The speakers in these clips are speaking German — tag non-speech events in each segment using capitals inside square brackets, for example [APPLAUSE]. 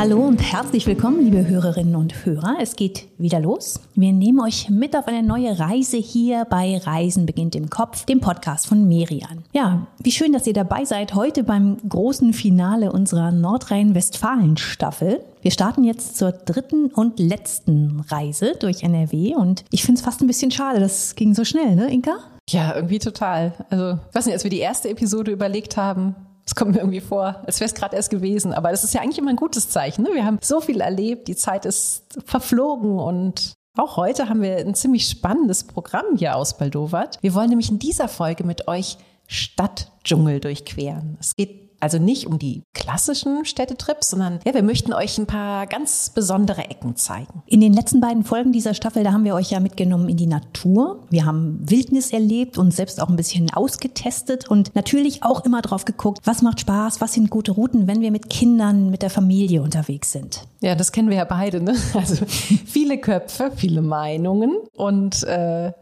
Hallo und herzlich willkommen, liebe Hörerinnen und Hörer. Es geht wieder los. Wir nehmen euch mit auf eine neue Reise hier bei Reisen beginnt im Kopf, dem Podcast von Merian. Ja, wie schön, dass ihr dabei seid heute beim großen Finale unserer Nordrhein-Westfalen-Staffel. Wir starten jetzt zur dritten und letzten Reise durch NRW und ich finde es fast ein bisschen schade, das ging so schnell, ne, Inka? Ja, irgendwie total. Also, ich weiß nicht, als wir die erste Episode überlegt haben, es kommt mir irgendwie vor, als wäre es gerade erst gewesen. Aber das ist ja eigentlich immer ein gutes Zeichen. Ne? Wir haben so viel erlebt, die Zeit ist verflogen und auch heute haben wir ein ziemlich spannendes Programm hier ausbaldowert. Wir wollen nämlich in dieser Folge mit euch Stadtdschungel durchqueren. Es geht also nicht um die klassischen Städtetrips, sondern ja, wir möchten euch ein paar ganz besondere Ecken zeigen. In den letzten beiden Folgen dieser Staffel, da haben wir euch ja mitgenommen in die Natur. Wir haben Wildnis erlebt und selbst auch ein bisschen ausgetestet und natürlich auch immer drauf geguckt, was macht Spaß, was sind gute Routen, wenn wir mit Kindern, mit der Familie unterwegs sind. Ja, das kennen wir ja beide. Ne? [LAUGHS] Also viele Köpfe, viele Meinungen und äh,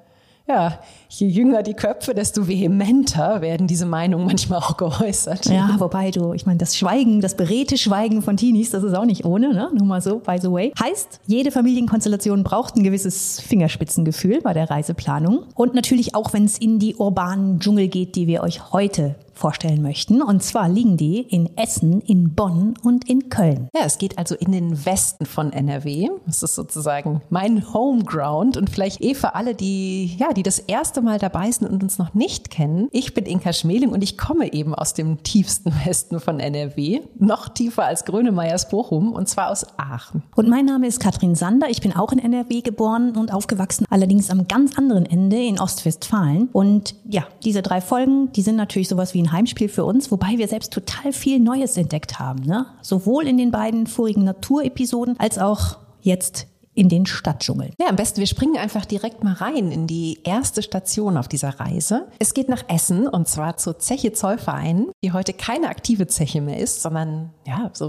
ja, je jünger die Köpfe, desto vehementer werden diese Meinungen manchmal auch geäußert. Ja, wobei du, ich meine, das Schweigen, das beredte Schweigen von Teenies, das ist auch nicht ohne, ne? Nur mal so, by the way. Heißt, jede Familienkonstellation braucht ein gewisses Fingerspitzengefühl bei der Reiseplanung. Und natürlich auch, wenn es in die urbanen Dschungel geht, die wir euch heute vorstellen möchten. Und zwar liegen die in Essen, in Bonn und in Köln. Ja, es geht also in den Westen von NRW. Das ist sozusagen mein Homeground und vielleicht eh für alle, die, ja, die das erste Mal dabei sind und uns noch nicht kennen. Ich bin Inka Schmeling und ich komme eben aus dem tiefsten [LAUGHS] Westen von NRW. Noch tiefer als Grönemeyers Bochum und zwar aus Aachen. Und mein Name ist Katrin Sander. Ich bin auch in NRW geboren und aufgewachsen, allerdings am ganz anderen Ende in Ostwestfalen. Und ja, diese drei Folgen, die sind natürlich sowas wie ein Heimspiel für uns, wobei wir selbst total viel Neues entdeckt haben. Ne? Sowohl in den beiden vorigen Naturepisoden als auch jetzt in den Stadtdschungel. Ja, am besten, wir springen einfach direkt mal rein in die erste Station auf dieser Reise. Es geht nach Essen und zwar zur Zeche Zollverein, die heute keine aktive Zeche mehr ist, sondern ja, so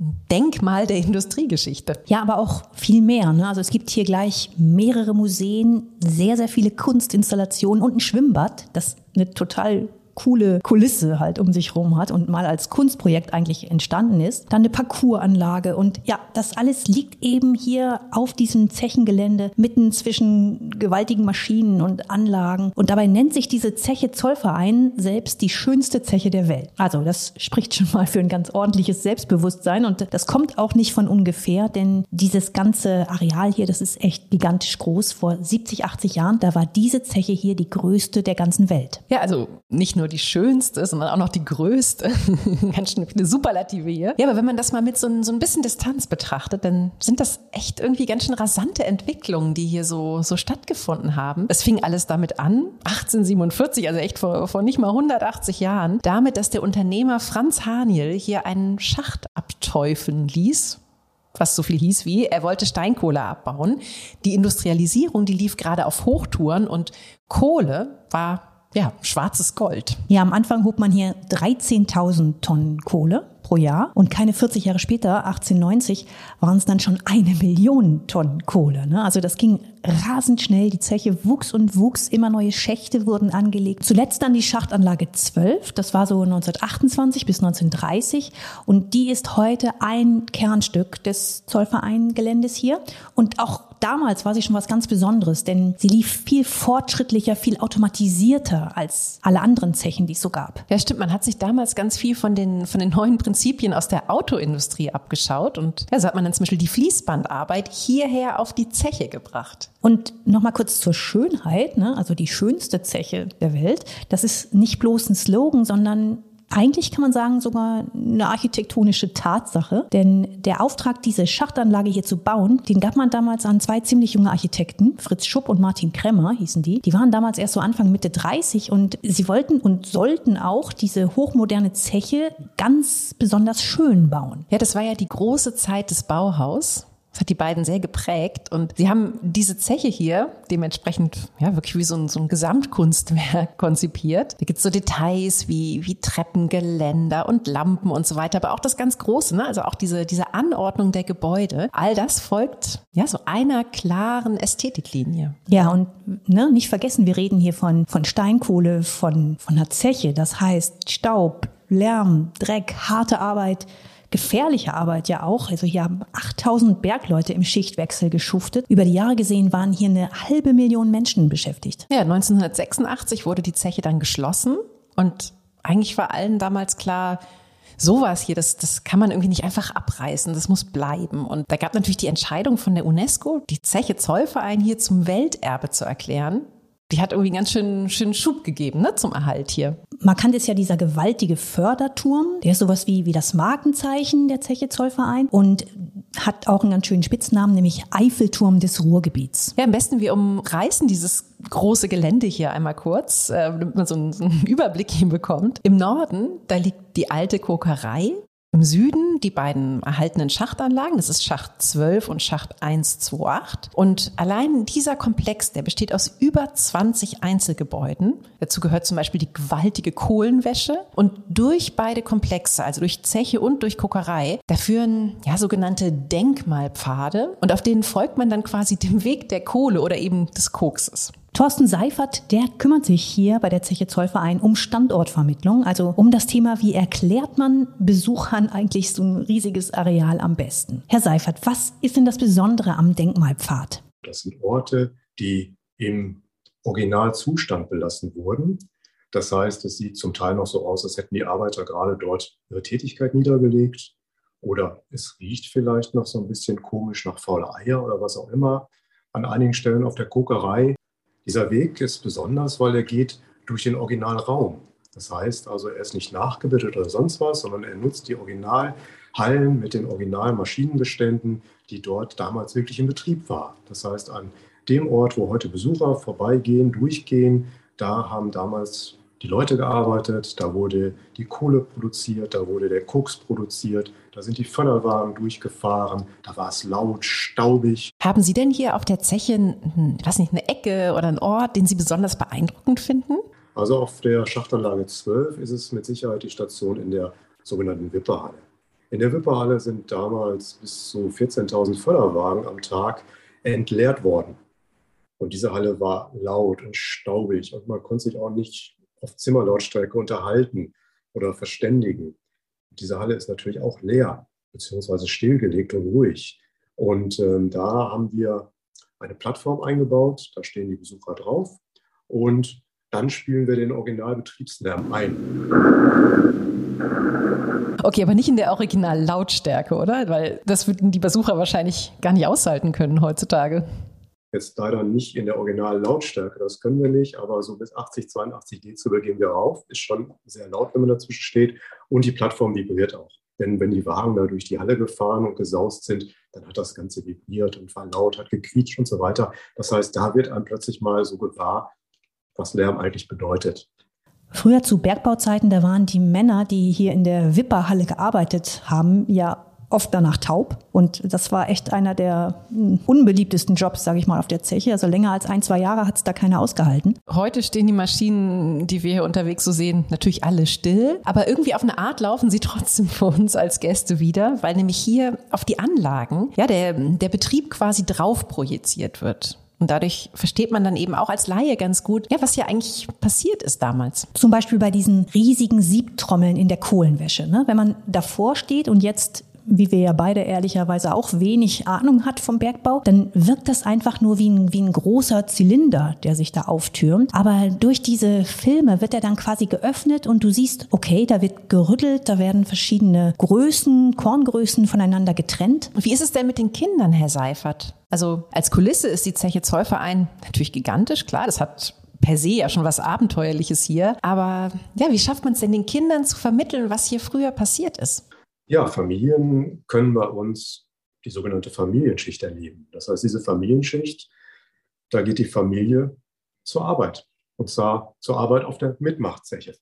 ein Denkmal der Industriegeschichte. Ja, aber auch viel mehr. Ne? Also es gibt hier gleich mehrere Museen, sehr, sehr viele Kunstinstallationen und ein Schwimmbad, das eine total coole Kulisse halt um sich rum hat und mal als Kunstprojekt eigentlich entstanden ist. Dann eine Parcoursanlage und ja, das alles liegt eben hier auf diesem Zechengelände mitten zwischen gewaltigen Maschinen und Anlagen und dabei nennt sich diese Zeche Zollverein selbst die schönste Zeche der Welt. Also das spricht schon mal für ein ganz ordentliches Selbstbewusstsein und das kommt auch nicht von ungefähr, denn dieses ganze Areal hier, das ist echt gigantisch groß. Vor 70, 80 Jahren, da war diese Zeche hier die größte der ganzen Welt. Ja, also nicht nur nur die schönste, sondern auch noch die größte. [LAUGHS] Ganz schön viele Superlative hier. Ja, aber wenn man das mal mit so ein, so ein bisschen Distanz betrachtet, dann sind das echt irgendwie ganz schön rasante Entwicklungen, die hier so, so stattgefunden haben. Es fing alles damit an, 1847, also echt vor, vor nicht mal 180 Jahren, damit, dass der Unternehmer Franz Haniel hier einen Schacht abteufeln ließ was so viel hieß wie, er wollte Steinkohle abbauen. Die Industrialisierung, die lief gerade auf Hochtouren und Kohle war ja, schwarzes Gold. Ja, am Anfang hob man hier 13.000 Tonnen Kohle pro Jahr und keine 40 Jahre später, 1890, waren es dann schon eine Million Tonnen Kohle. Ne? Also das ging rasend schnell. Die Zeche wuchs und wuchs. Immer neue Schächte wurden angelegt. Zuletzt dann die Schachtanlage 12. Das war so 1928 bis 1930. Und die ist heute ein Kernstück des Zollvereingeländes hier. Und auch damals war sie schon was ganz Besonderes, denn sie lief viel fortschrittlicher, viel automatisierter als alle anderen Zechen, die es so gab. Ja, stimmt. Man hat sich damals ganz viel von den, von den neuen Prinzipien aus der Autoindustrie abgeschaut und ja, so hat man dann zum Beispiel die Fließbandarbeit hierher auf die Zeche gebracht. Und nochmal kurz zur Schönheit, ne? also die schönste Zeche der Welt. Das ist nicht bloß ein Slogan, sondern eigentlich kann man sagen, sogar eine architektonische Tatsache. Denn der Auftrag, diese Schachtanlage hier zu bauen, den gab man damals an zwei ziemlich junge Architekten, Fritz Schupp und Martin Kremmer hießen die. Die waren damals erst so Anfang Mitte 30 und sie wollten und sollten auch diese hochmoderne Zeche ganz besonders schön bauen. Ja, das war ja die große Zeit des Bauhaus. Das hat die beiden sehr geprägt. Und sie haben diese Zeche hier dementsprechend ja wirklich wie so ein, so ein Gesamtkunstwerk [LAUGHS] konzipiert. Da gibt es so Details wie, wie Treppengeländer und Lampen und so weiter, aber auch das ganz Große, ne? also auch diese, diese Anordnung der Gebäude. All das folgt ja so einer klaren Ästhetiklinie. Ja, und ne, nicht vergessen, wir reden hier von, von Steinkohle, von, von einer Zeche. Das heißt Staub, Lärm, Dreck, harte Arbeit gefährliche Arbeit ja auch. Also hier haben 8000 Bergleute im Schichtwechsel geschuftet. Über die Jahre gesehen waren hier eine halbe Million Menschen beschäftigt. Ja, 1986 wurde die Zeche dann geschlossen und eigentlich war allen damals klar, sowas hier, das, das kann man irgendwie nicht einfach abreißen, das muss bleiben. Und da gab natürlich die Entscheidung von der UNESCO, die Zeche Zollverein hier zum Welterbe zu erklären die hat irgendwie einen ganz schönen, schönen Schub gegeben ne, zum Erhalt hier. Markant ist ja dieser gewaltige Förderturm. Der ist sowas wie, wie das Markenzeichen der Zeche Zollverein und hat auch einen ganz schönen Spitznamen, nämlich Eiffelturm des Ruhrgebiets. Ja, am besten wir umreißen dieses große Gelände hier einmal kurz, äh, damit man so einen, so einen Überblick hinbekommt. Im Norden, da liegt die alte Kokerei. Im Süden die beiden erhaltenen Schachtanlagen, das ist Schacht 12 und Schacht 128. Und allein dieser Komplex, der besteht aus über 20 Einzelgebäuden. Dazu gehört zum Beispiel die gewaltige Kohlenwäsche. Und durch beide Komplexe, also durch Zeche und durch Kokerei, da führen ja sogenannte Denkmalpfade. Und auf denen folgt man dann quasi dem Weg der Kohle oder eben des Kokses. Thorsten Seifert, der kümmert sich hier bei der Zeche Zollverein um Standortvermittlung, also um das Thema, wie erklärt man Besuchern eigentlich so ein riesiges Areal am besten. Herr Seifert, was ist denn das Besondere am Denkmalpfad? Das sind Orte, die im Originalzustand belassen wurden. Das heißt, es sieht zum Teil noch so aus, als hätten die Arbeiter gerade dort ihre Tätigkeit niedergelegt. Oder es riecht vielleicht noch so ein bisschen komisch nach fauler Eier oder was auch immer. An einigen Stellen auf der Kokerei dieser Weg ist besonders, weil er geht durch den Originalraum. Das heißt also, er ist nicht nachgebildet oder sonst was, sondern er nutzt die Originalhallen mit den Originalmaschinenbeständen, die dort damals wirklich in Betrieb waren. Das heißt, an dem Ort, wo heute Besucher vorbeigehen, durchgehen, da haben damals die Leute gearbeitet, da wurde die Kohle produziert, da wurde der Koks produziert, da sind die Förderwagen durchgefahren, da war es laut, staubig. Haben Sie denn hier auf der Zeche, was nicht, eine Ecke oder einen Ort, den Sie besonders beeindruckend finden? Also auf der Schachtanlage 12 ist es mit Sicherheit die Station in der sogenannten Wipperhalle. In der Wipperhalle sind damals bis zu 14.000 Förderwagen am Tag entleert worden. Und diese Halle war laut und staubig und man konnte sich auch nicht auf Zimmerlautstärke unterhalten oder verständigen. Diese Halle ist natürlich auch leer, beziehungsweise stillgelegt und ruhig. Und ähm, da haben wir eine Plattform eingebaut, da stehen die Besucher drauf und dann spielen wir den Originalbetriebslärm ein. Okay, aber nicht in der Originallautstärke, oder? Weil das würden die Besucher wahrscheinlich gar nicht aushalten können heutzutage. Jetzt leider nicht in der Originallautstärke, das können wir nicht, aber so bis 80, 82 Dezibel gehen wir rauf. Ist schon sehr laut, wenn man dazwischen steht. Und die Plattform vibriert auch. Denn wenn die Wagen da durch die Halle gefahren und gesaust sind, dann hat das Ganze vibriert und war laut, hat gequietscht und so weiter. Das heißt, da wird einem plötzlich mal so gewahr, was Lärm eigentlich bedeutet. Früher zu Bergbauzeiten, da waren die Männer, die hier in der Wipperhalle gearbeitet haben, ja oft danach taub. Und das war echt einer der hm, unbeliebtesten Jobs, sage ich mal, auf der Zeche. Also länger als ein, zwei Jahre hat es da keiner ausgehalten. Heute stehen die Maschinen, die wir hier unterwegs so sehen, natürlich alle still. Aber irgendwie auf eine Art laufen sie [LAUGHS] trotzdem für uns als Gäste wieder, weil nämlich hier auf die Anlagen, ja, der, der Betrieb quasi drauf projiziert wird. Und dadurch versteht man dann eben auch als Laie ganz gut, ja, was ja eigentlich passiert ist damals. Zum Beispiel bei diesen riesigen Siebtrommeln in der Kohlenwäsche. Ne? Wenn man davor steht und jetzt wie wir ja beide ehrlicherweise auch wenig Ahnung hat vom Bergbau, dann wirkt das einfach nur wie ein, wie ein großer Zylinder, der sich da auftürmt. Aber durch diese Filme wird er dann quasi geöffnet und du siehst, okay, da wird gerüttelt, da werden verschiedene Größen, Korngrößen voneinander getrennt. Wie ist es denn mit den Kindern, Herr Seifert? Also als Kulisse ist die Zeche Zollverein natürlich gigantisch, klar, das hat per se ja schon was Abenteuerliches hier. Aber ja, wie schafft man es denn den Kindern zu vermitteln, was hier früher passiert ist? Ja, Familien können bei uns die sogenannte Familienschicht erleben. Das heißt, diese Familienschicht, da geht die Familie zur Arbeit. Und zwar zur Arbeit auf der Mitmachzeche.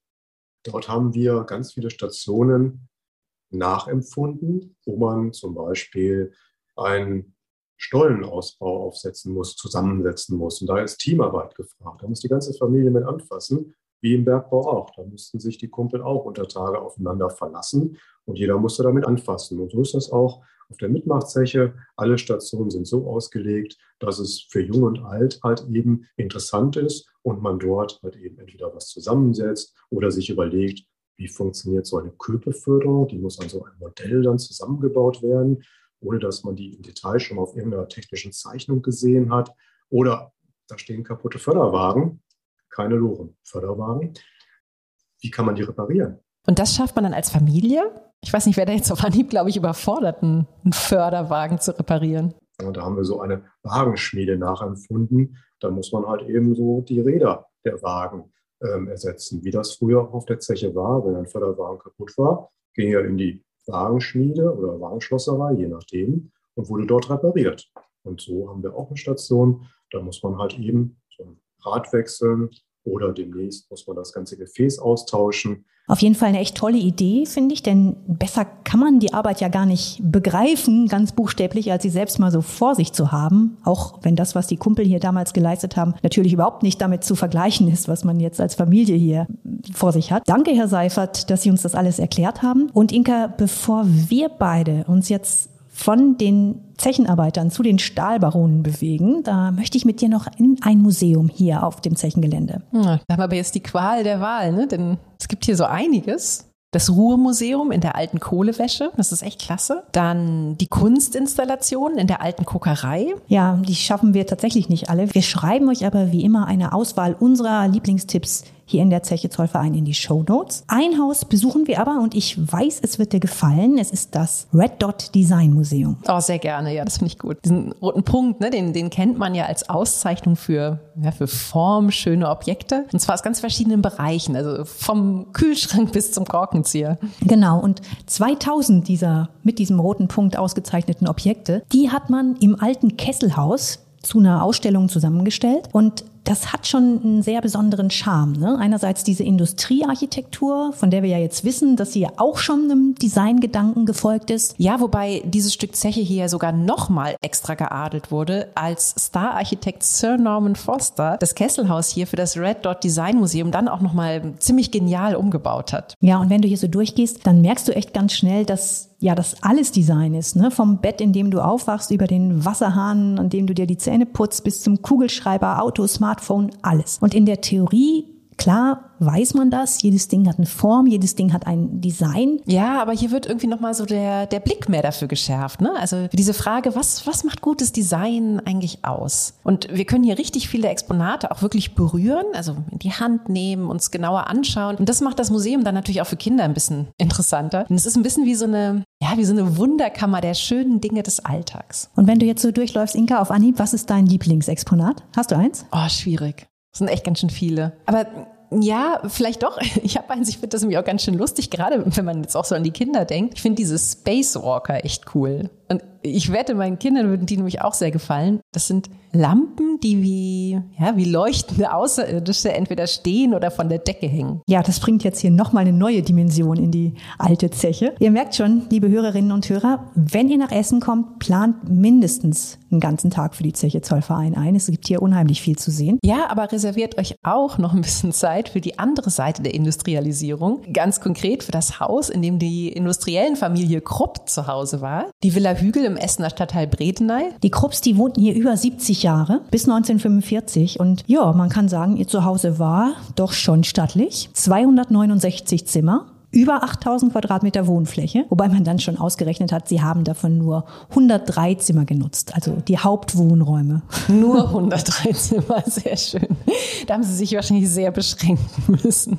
Dort haben wir ganz viele Stationen nachempfunden, wo man zum Beispiel ein Stollenausbau aufsetzen muss, zusammensetzen muss. Und da ist Teamarbeit gefragt. Da muss die ganze Familie mit anfassen, wie im Bergbau auch. Da mussten sich die Kumpel auch unter Tage aufeinander verlassen und jeder musste damit anfassen. Und so ist das auch auf der Mitmachzeche. Alle Stationen sind so ausgelegt, dass es für Jung und Alt halt eben interessant ist und man dort halt eben entweder was zusammensetzt oder sich überlegt, wie funktioniert so eine Köpeförderung. Die muss an so einem Modell dann zusammengebaut werden ohne dass man die im Detail schon mal auf irgendeiner technischen Zeichnung gesehen hat. Oder da stehen kaputte Förderwagen, keine Loren, Förderwagen. Wie kann man die reparieren? Und das schafft man dann als Familie? Ich weiß nicht, wer da jetzt auf Anhieb, glaube ich, überfordert, einen Förderwagen zu reparieren. Ja, da haben wir so eine Wagenschmiede nachempfunden. Da muss man halt eben so die Räder der Wagen ähm, ersetzen, wie das früher auf der Zeche war. Wenn ein Förderwagen kaputt war, ging er in die Wagenschmiede oder Wagenschlosserei, je nachdem, und wurde dort repariert. Und so haben wir auch eine Station. Da muss man halt eben so ein Rad wechseln oder demnächst muss man das ganze Gefäß austauschen. Auf jeden Fall eine echt tolle Idee, finde ich, denn besser kann man die Arbeit ja gar nicht begreifen, ganz buchstäblich, als sie selbst mal so vor sich zu haben. Auch wenn das, was die Kumpel hier damals geleistet haben, natürlich überhaupt nicht damit zu vergleichen ist, was man jetzt als Familie hier vor sich hat. Danke, Herr Seifert, dass Sie uns das alles erklärt haben. Und Inka, bevor wir beide uns jetzt von den Zechenarbeitern zu den Stahlbaronen bewegen. Da möchte ich mit dir noch in ein Museum hier auf dem Zechengelände. Ja, da haben wir aber jetzt die Qual der Wahl, ne? denn es gibt hier so einiges. Das Ruhrmuseum in der alten Kohlewäsche, das ist echt klasse. Dann die Kunstinstallation in der alten Kokerei. Ja, die schaffen wir tatsächlich nicht alle. Wir schreiben euch aber wie immer eine Auswahl unserer Lieblingstipps hier in der Zeche Zollverein in die Show Notes. Ein Haus besuchen wir aber und ich weiß, es wird dir gefallen. Es ist das Red Dot Design Museum. Oh, sehr gerne. Ja, das finde ich gut. Diesen roten Punkt, ne, den, den kennt man ja als Auszeichnung für, ja, für formschöne Objekte. Und zwar aus ganz verschiedenen Bereichen. Also vom Kühlschrank bis zum Korkenzieher. Genau. Und 2000 dieser mit diesem roten Punkt ausgezeichneten Objekte, die hat man im alten Kesselhaus zu einer Ausstellung zusammengestellt. Und das hat schon einen sehr besonderen Charme. Ne? Einerseits diese Industriearchitektur, von der wir ja jetzt wissen, dass sie ja auch schon einem Designgedanken gefolgt ist. Ja, wobei dieses Stück Zeche hier sogar nochmal extra geadelt wurde, als Star-Architekt Sir Norman Foster das Kesselhaus hier für das Red Dot Design Museum dann auch nochmal ziemlich genial umgebaut hat. Ja, und wenn du hier so durchgehst, dann merkst du echt ganz schnell, dass ja, das alles Design ist, ne? Vom Bett, in dem du aufwachst, über den Wasserhahn, an dem du dir die Zähne putzt, bis zum Kugelschreiber, Auto, Smartphone, alles. Und in der Theorie Klar weiß man das, jedes Ding hat eine Form, jedes Ding hat ein Design. Ja, aber hier wird irgendwie nochmal so der, der Blick mehr dafür geschärft. Ne? Also diese Frage, was, was macht gutes Design eigentlich aus? Und wir können hier richtig viele Exponate auch wirklich berühren, also in die Hand nehmen, uns genauer anschauen. Und das macht das Museum dann natürlich auch für Kinder ein bisschen [LAUGHS] interessanter. Und es ist ein bisschen wie so eine, ja, wie so eine Wunderkammer der schönen Dinge des Alltags. Und wenn du jetzt so durchläufst, Inka, auf Anhieb, was ist dein Lieblingsexponat? Hast du eins? Oh, schwierig. Das sind echt ganz schön viele. Aber ja, vielleicht doch. [LAUGHS] Ich habe eins, ich finde das nämlich auch ganz schön lustig, gerade wenn man jetzt auch so an die Kinder denkt. Ich finde diese Spacewalker echt cool. Und ich wette, meinen Kindern würden die nämlich auch sehr gefallen. Das sind Lampen, die wie, ja, wie leuchtende Außerirdische entweder stehen oder von der Decke hängen. Ja, das bringt jetzt hier nochmal eine neue Dimension in die alte Zeche. Ihr merkt schon, liebe Hörerinnen und Hörer, wenn ihr nach Essen kommt, plant mindestens einen ganzen Tag für die Zeche Zollverein ein. Es gibt hier unheimlich viel zu sehen. Ja, aber reserviert euch auch noch ein bisschen Zeit für die andere Seite der Industrialisierung. Ganz konkret für das Haus, in dem die industriellen Familie Krupp zu Hause war. Die Villa Hügel im Essener Stadtteil Bredeney. Die Krupps, die wohnten hier über 70 Jahre, bis 1945. Und ja, man kann sagen, ihr Zuhause war doch schon stattlich. 269 Zimmer über 8000 Quadratmeter Wohnfläche, wobei man dann schon ausgerechnet hat, sie haben davon nur 103 Zimmer genutzt, also die Hauptwohnräume. Nur 103 Zimmer, sehr schön. Da haben sie sich wahrscheinlich sehr beschränken müssen.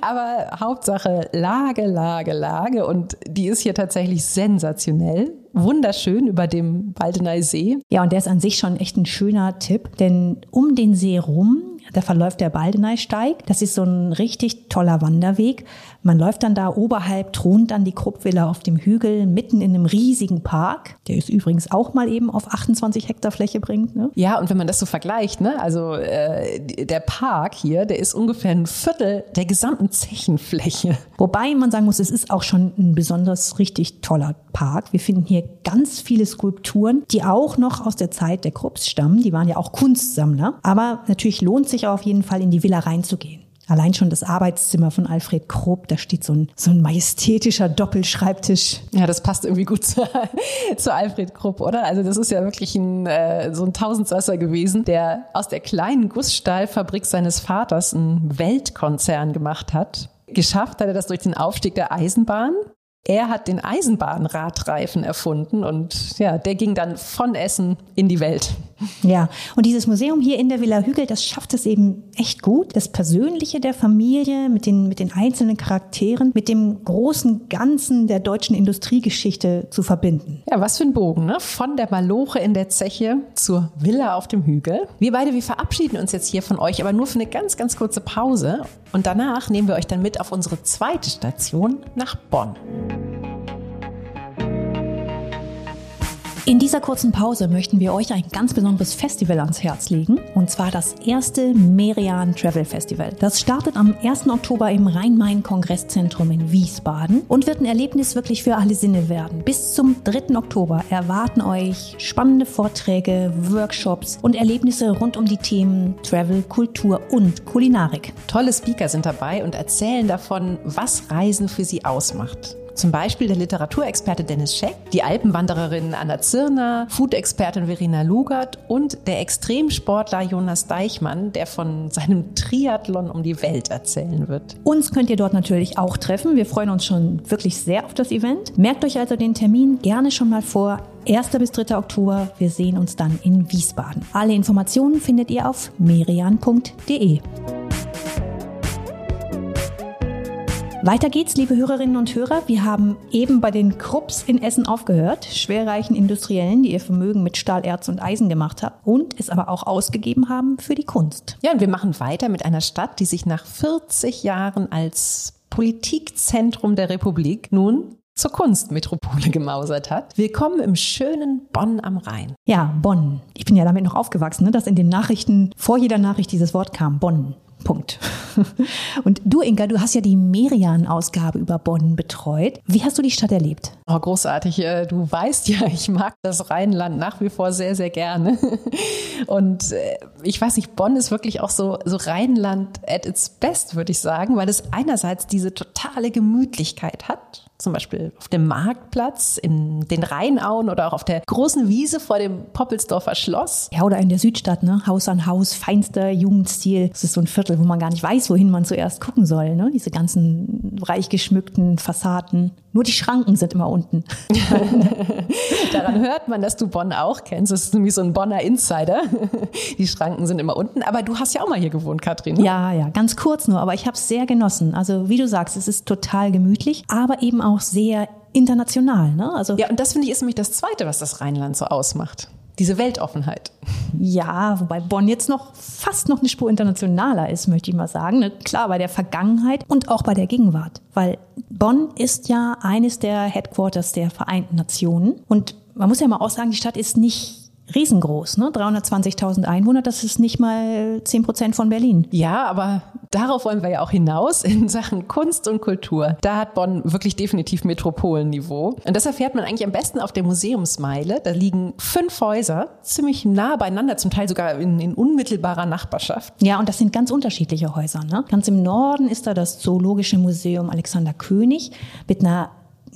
Aber Hauptsache Lage, Lage, Lage und die ist hier tatsächlich sensationell wunderschön über dem Waldeney See. Ja, und der ist an sich schon echt ein schöner Tipp, denn um den See rum Da verläuft der Baldeneysteig. Das ist so ein richtig toller Wanderweg. Man läuft dann da oberhalb, thront dann die Kruppvilla auf dem Hügel, mitten in einem riesigen Park, der es übrigens auch mal eben auf 28 Hektar Fläche bringt. Ne? Ja, und wenn man das so vergleicht, ne, also äh, der Park hier, der ist ungefähr ein Viertel der gesamten Zechenfläche. Wobei man sagen muss, es ist auch schon ein besonders richtig toller Park. Wir finden hier ganz viele Skulpturen, die auch noch aus der Zeit der Krupps stammen. Die waren ja auch Kunstsammler. Aber natürlich lohnt sich auf jeden Fall in die Villa reinzugehen. Allein schon das Arbeitszimmer von Alfred Krupp, da steht so ein, so ein majestätischer Doppelschreibtisch. Ja, das passt irgendwie gut zu, [LAUGHS] zu Alfred Krupp, oder? Also das ist ja wirklich ein, äh, so ein Tausendsasser gewesen, der aus der kleinen Gussstahlfabrik seines Vaters einen Weltkonzern gemacht hat. Geschafft hat er das durch den Aufstieg der Eisenbahn er hat den Eisenbahnradreifen erfunden und ja, der ging dann von Essen in die Welt. Ja, und dieses Museum hier in der Villa Hügel, das schafft es eben echt gut, das Persönliche der Familie mit den, mit den einzelnen Charakteren, mit dem großen Ganzen der deutschen Industriegeschichte zu verbinden. Ja, was für ein Bogen, ne? Von der Maloche in der Zeche zur Villa auf dem Hügel. Wir beide, wir verabschieden uns jetzt hier von euch, aber nur für eine ganz, ganz kurze Pause. Und danach nehmen wir euch dann mit auf unsere zweite Station nach Bonn. In dieser kurzen Pause möchten wir euch ein ganz besonderes Festival ans Herz legen, und zwar das erste Merian Travel Festival. Das startet am 1. Oktober im Rhein-Main-Kongresszentrum in Wiesbaden und wird ein Erlebnis wirklich für alle Sinne werden. Bis zum 3. Oktober erwarten euch spannende Vorträge, Workshops und Erlebnisse rund um die Themen Travel, Kultur und Kulinarik. Tolle Speaker sind dabei und erzählen davon, was Reisen für sie ausmacht. Zum Beispiel der Literaturexperte Dennis Scheck, die Alpenwandererin Anna Zirner, Food-Expertin Verena Lugert und der Extremsportler Jonas Deichmann, der von seinem Triathlon um die Welt erzählen wird. Uns könnt ihr dort natürlich auch treffen. Wir freuen uns schon wirklich sehr auf das Event. Merkt euch also den Termin gerne schon mal vor. 1. bis 3. Oktober. Wir sehen uns dann in Wiesbaden. Alle Informationen findet ihr auf merian.de. Weiter geht's, liebe Hörerinnen und Hörer. Wir haben eben bei den Krupps in Essen aufgehört, schwerreichen Industriellen, die ihr Vermögen mit Stahl, Erz und Eisen gemacht haben und es aber auch ausgegeben haben für die Kunst. Ja, und wir machen weiter mit einer Stadt, die sich nach 40 Jahren als Politikzentrum der Republik nun zur Kunstmetropole gemausert hat. Willkommen im schönen Bonn am Rhein. Ja, Bonn. Ich bin ja damit noch aufgewachsen, ne, dass in den Nachrichten vor jeder Nachricht dieses Wort kam, Bonn. Punkt. [LAUGHS] Und du, Inga, du hast ja die Merian-Ausgabe über Bonn betreut. Wie hast du die Stadt erlebt? Oh, großartig. Äh, du weißt ja, ich mag das Rheinland nach wie vor sehr, sehr gerne. [LAUGHS] Und äh, ich weiß nicht, Bonn ist wirklich auch so, so Rheinland at its best, würde ich sagen, weil es einerseits diese totale Gemütlichkeit hat zum Beispiel auf dem Marktplatz, in den Rheinauen oder auch auf der großen Wiese vor dem Poppelsdorfer Schloss. Ja, oder in der Südstadt, ne? Haus an Haus, feinster Jugendstil. Das ist so ein Viertel, wo man gar nicht weiß, wohin man zuerst gucken soll, ne? Diese ganzen reich geschmückten Fassaden. Nur die Schranken sind immer unten. [LAUGHS] Daran hört man, dass du Bonn auch kennst. Das ist nämlich so ein Bonner Insider. Die Schranken sind immer unten. Aber du hast ja auch mal hier gewohnt, Katrin. Ne? Ja, ja, ganz kurz nur. Aber ich habe es sehr genossen. Also wie du sagst, es ist total gemütlich, aber eben auch sehr international. Ne? Also ja, und das finde ich ist nämlich das Zweite, was das Rheinland so ausmacht diese Weltoffenheit. Ja, wobei Bonn jetzt noch fast noch eine Spur internationaler ist, möchte ich mal sagen. Ne? Klar, bei der Vergangenheit und auch bei der Gegenwart. Weil Bonn ist ja eines der Headquarters der Vereinten Nationen. Und man muss ja mal auch sagen, die Stadt ist nicht riesengroß, ne? 320.000 Einwohner, das ist nicht mal 10 Prozent von Berlin. Ja, aber darauf wollen wir ja auch hinaus in Sachen Kunst und Kultur. Da hat Bonn wirklich definitiv Metropolenniveau. Und das erfährt man eigentlich am besten auf der Museumsmeile. Da liegen fünf Häuser ziemlich nah beieinander, zum Teil sogar in, in unmittelbarer Nachbarschaft. Ja, und das sind ganz unterschiedliche Häuser. Ne? Ganz im Norden ist da das Zoologische Museum Alexander König mit einer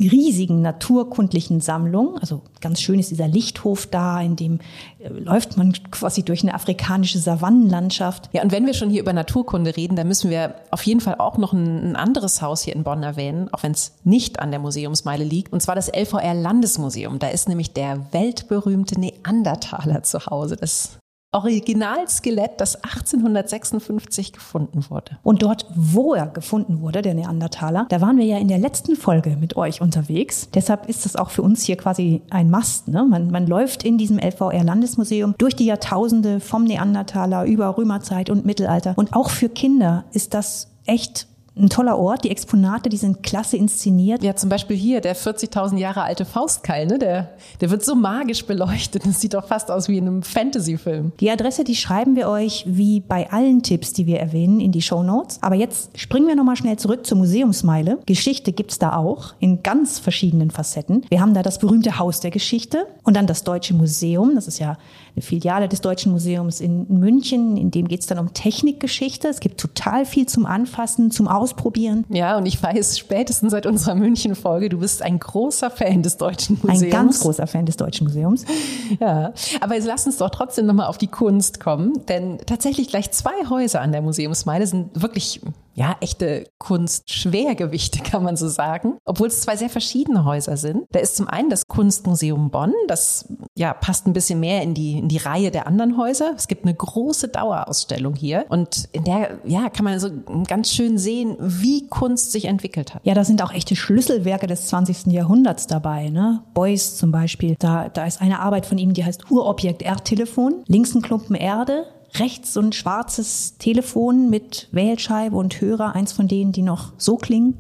riesigen naturkundlichen Sammlung. Also ganz schön ist dieser Lichthof da, in dem äh, läuft man quasi durch eine afrikanische Savannenlandschaft. Ja, und wenn wir schon hier über Naturkunde reden, dann müssen wir auf jeden Fall auch noch ein, anderes Haus hier in Bonn erwähnen, auch wenn es nicht an der Museumsmeile liegt, und zwar das LVR Landesmuseum. Da ist nämlich der weltberühmte Neandertaler zu Hause. Das Originalskelett, das 1856 gefunden wurde. Und dort, wo er gefunden wurde, der Neandertaler, da waren wir ja in der letzten Folge mit euch unterwegs. Deshalb ist das auch für uns hier quasi ein Mast. Ne? Man, man läuft in diesem LVR-Landesmuseum durch die Jahrtausende vom Neandertaler über Römerzeit und Mittelalter. Und auch für Kinder ist das echt ein toller Ort. Die Exponate, die sind klasse inszeniert. Ja, zum Beispiel hier der 40.000 Jahre alte Faustkeil, ne? der, der wird so magisch beleuchtet. Das sieht doch fast aus wie in einem Fantasy-Film. Die Adresse, die schreiben wir euch wie bei allen Tipps, die wir erwähnen, in die Show Notes. Aber jetzt springen wir nochmal schnell zurück zur Museumsmeile. Geschichte gibt's da auch in ganz verschiedenen Facetten. Wir haben da das berühmte Haus der Geschichte und dann das Deutsche Museum. Das ist ja eine Filiale des Deutschen Museums in München. In dem geht's dann um Technikgeschichte. Es gibt total viel zum Anfassen, zum Ausprobieren. Ja, und ich weiß spätestens seit unserer München-Folge, du bist ein großer Fan des Deutschen Museums. Ein ganz großer Fan des Deutschen Museums. [LAUGHS] Ja, aber jetzt lass uns doch trotzdem nochmal auf die Kunst kommen, denn tatsächlich gleich zwei Häuser an der Museumsmeile sind wirklich ja, echte Kunstschwergewichte, [LAUGHS] kann man so sagen. Obwohl es zwei sehr verschiedene Häuser sind. Da ist zum einen das Kunstmuseum Bonn. Das ja, passt ein bisschen mehr in die, in die Reihe der anderen Häuser. Es gibt eine große Dauerausstellung hier. Und in der, ja, kann man so ganz schön sehen, wie Kunst sich entwickelt hat. Ja, da sind auch echte Schlüsselwerke des 20. Jahrhunderts dabei. Ne? Beuys zum Beispiel. Da, da ist eine Arbeit von ihm, die heißt Urobjekt Erdtelefon. Links ein Klumpen Erde, rechts so ein schwarzes Telefon mit Wählscheibe und Hörer, eins von denen, die noch so klingen.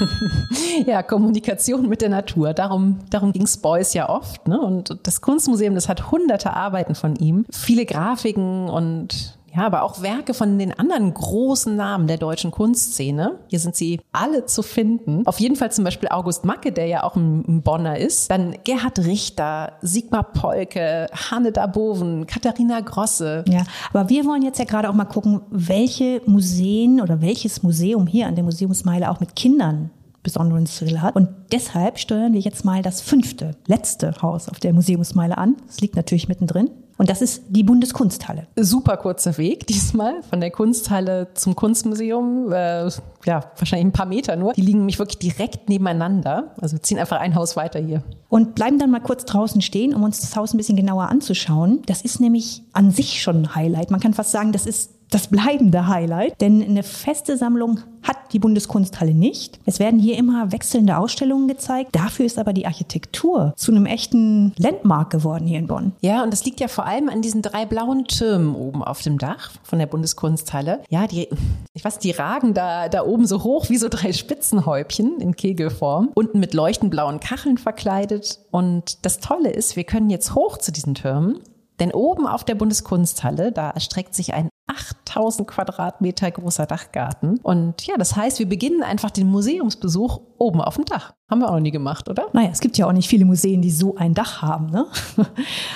[LAUGHS] ja, Kommunikation mit der Natur. Darum, darum ging es Beuys ja oft. Ne? Und das Kunstmuseum, das hat hunderte Arbeiten von ihm, viele Grafiken und ja, aber auch Werke von den anderen großen Namen der deutschen Kunstszene. Hier sind sie alle zu finden. Auf jeden Fall zum Beispiel August Macke, der ja auch ein Bonner ist. Dann Gerhard Richter, Sigmar Polke, Hanne Daboven, Katharina Grosse. Ja, aber wir wollen jetzt ja gerade auch mal gucken, welche Museen oder welches Museum hier an der Museumsmeile auch mit Kindern besonderen Thrill hat. Und deshalb steuern wir jetzt mal das fünfte, letzte Haus auf der Museumsmeile an. Es liegt natürlich mittendrin. Und das ist die Bundeskunsthalle. Super kurzer Weg diesmal von der Kunsthalle zum Kunstmuseum. Äh, ja, wahrscheinlich ein paar Meter nur. Die liegen nämlich wirklich direkt nebeneinander. Also wir ziehen einfach ein Haus weiter hier. Und bleiben dann mal kurz draußen stehen, um uns das Haus ein bisschen genauer anzuschauen. Das ist nämlich an sich schon ein Highlight. Man kann fast sagen, das ist das bleibende Highlight, denn eine feste Sammlung hat die Bundeskunsthalle nicht. Es werden hier immer wechselnde Ausstellungen gezeigt. Dafür ist aber die Architektur zu einem echten Landmark geworden hier in Bonn. Ja, und das liegt ja vor allem an diesen drei blauen Türmen oben auf dem Dach von der Bundeskunsthalle. Ja, die, ich weiß, die ragen da, da oben so hoch wie so drei Spitzenhäubchen in Kegelform, unten mit leuchtend blauen Kacheln verkleidet. Und das Tolle ist, wir können jetzt hoch zu diesen Türmen denn oben auf der Bundeskunsthalle, da erstreckt sich ein 8000 Quadratmeter großer Dachgarten. Und ja, das heißt, wir beginnen einfach den Museumsbesuch oben auf dem Dach. Haben wir auch nie gemacht, oder? Naja, es gibt ja auch nicht viele Museen, die so ein Dach haben. Ne? [LAUGHS]